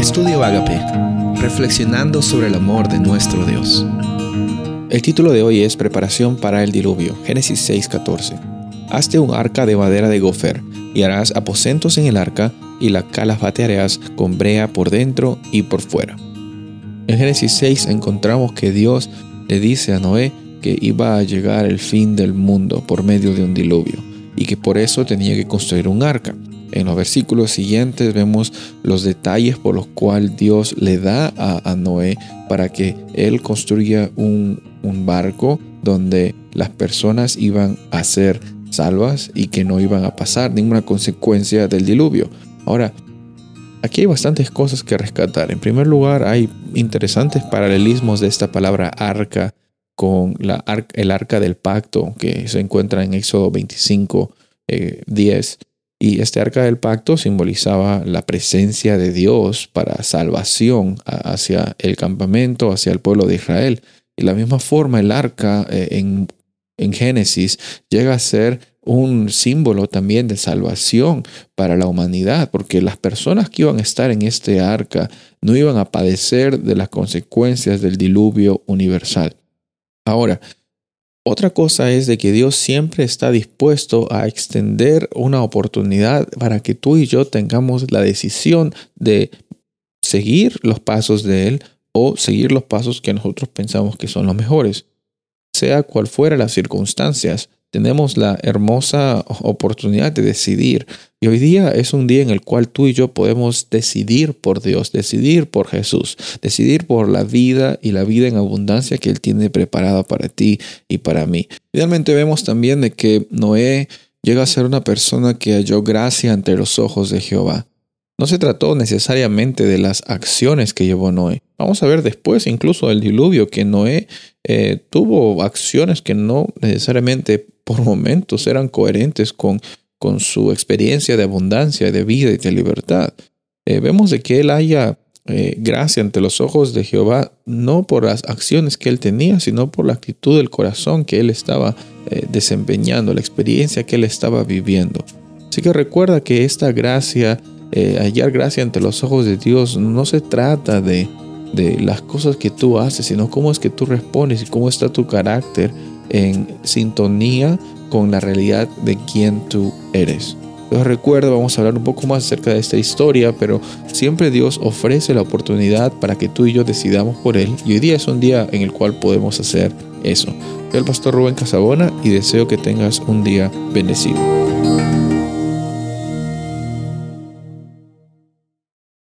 Estudio Agape, reflexionando sobre el amor de nuestro Dios. El título de hoy es Preparación para el diluvio, Génesis 6:14. Hazte un arca de madera de gofer, y harás aposentos en el arca, y la calafatearás con brea por dentro y por fuera. En Génesis 6 encontramos que Dios le dice a Noé que iba a llegar el fin del mundo por medio de un diluvio, y que por eso tenía que construir un arca. En los versículos siguientes vemos los detalles por los cuales Dios le da a, Noé para que él construya un, barco donde las personas iban a ser salvas y que no iban a pasar ninguna consecuencia del diluvio. Ahora, aquí hay bastantes cosas que rescatar. En primer lugar, hay interesantes paralelismos de esta palabra arca con el arca del pacto que se encuentra en Éxodo 25, 10 y este arca del pacto simbolizaba la presencia de Dios para salvación hacia el campamento, hacia el pueblo de Israel. Y de la misma forma el arca eh, en, en Génesis llega a ser un símbolo también de salvación para la humanidad, porque las personas que iban a estar en este arca no iban a padecer de las consecuencias del diluvio universal. Ahora, otra cosa es de que Dios siempre está dispuesto a extender una oportunidad para que tú y yo tengamos la decisión de seguir los pasos de Él o seguir los pasos que nosotros pensamos que son los mejores. Sea cual fuera las circunstancias, tenemos la hermosa oportunidad de decidir. Y hoy día es un día en el cual tú y yo podemos decidir por Dios, decidir por Jesús, decidir por la vida y la vida en abundancia que Él tiene preparada para ti y para mí. Finalmente vemos también de que Noé llega a ser una persona que halló gracia ante los ojos de Jehová. No se trató necesariamente de las acciones que llevó Noé. Vamos a ver después incluso del diluvio que Noé eh, tuvo acciones que no necesariamente por momentos eran coherentes con, con su experiencia de abundancia, de vida y de libertad. Eh, vemos de que él haya eh, gracia ante los ojos de Jehová, no por las acciones que él tenía, sino por la actitud del corazón que él estaba desempeñando, la experiencia que él estaba viviendo. Así que recuerda que esta gracia, hallar gracia ante los ojos de Dios, no se trata de, de las cosas que tú haces, sino cómo es que tú respondes y cómo está tu carácter en sintonía con la realidad de quién tú eres. Entonces recuerda, vamos a hablar un poco más acerca de esta historia, pero siempre Dios ofrece la oportunidad para que tú y yo decidamos por Él. Y hoy día es un día en el cual podemos hacer eso. Soy el pastor Rubén Casabona y deseo que tengas un día bendecido.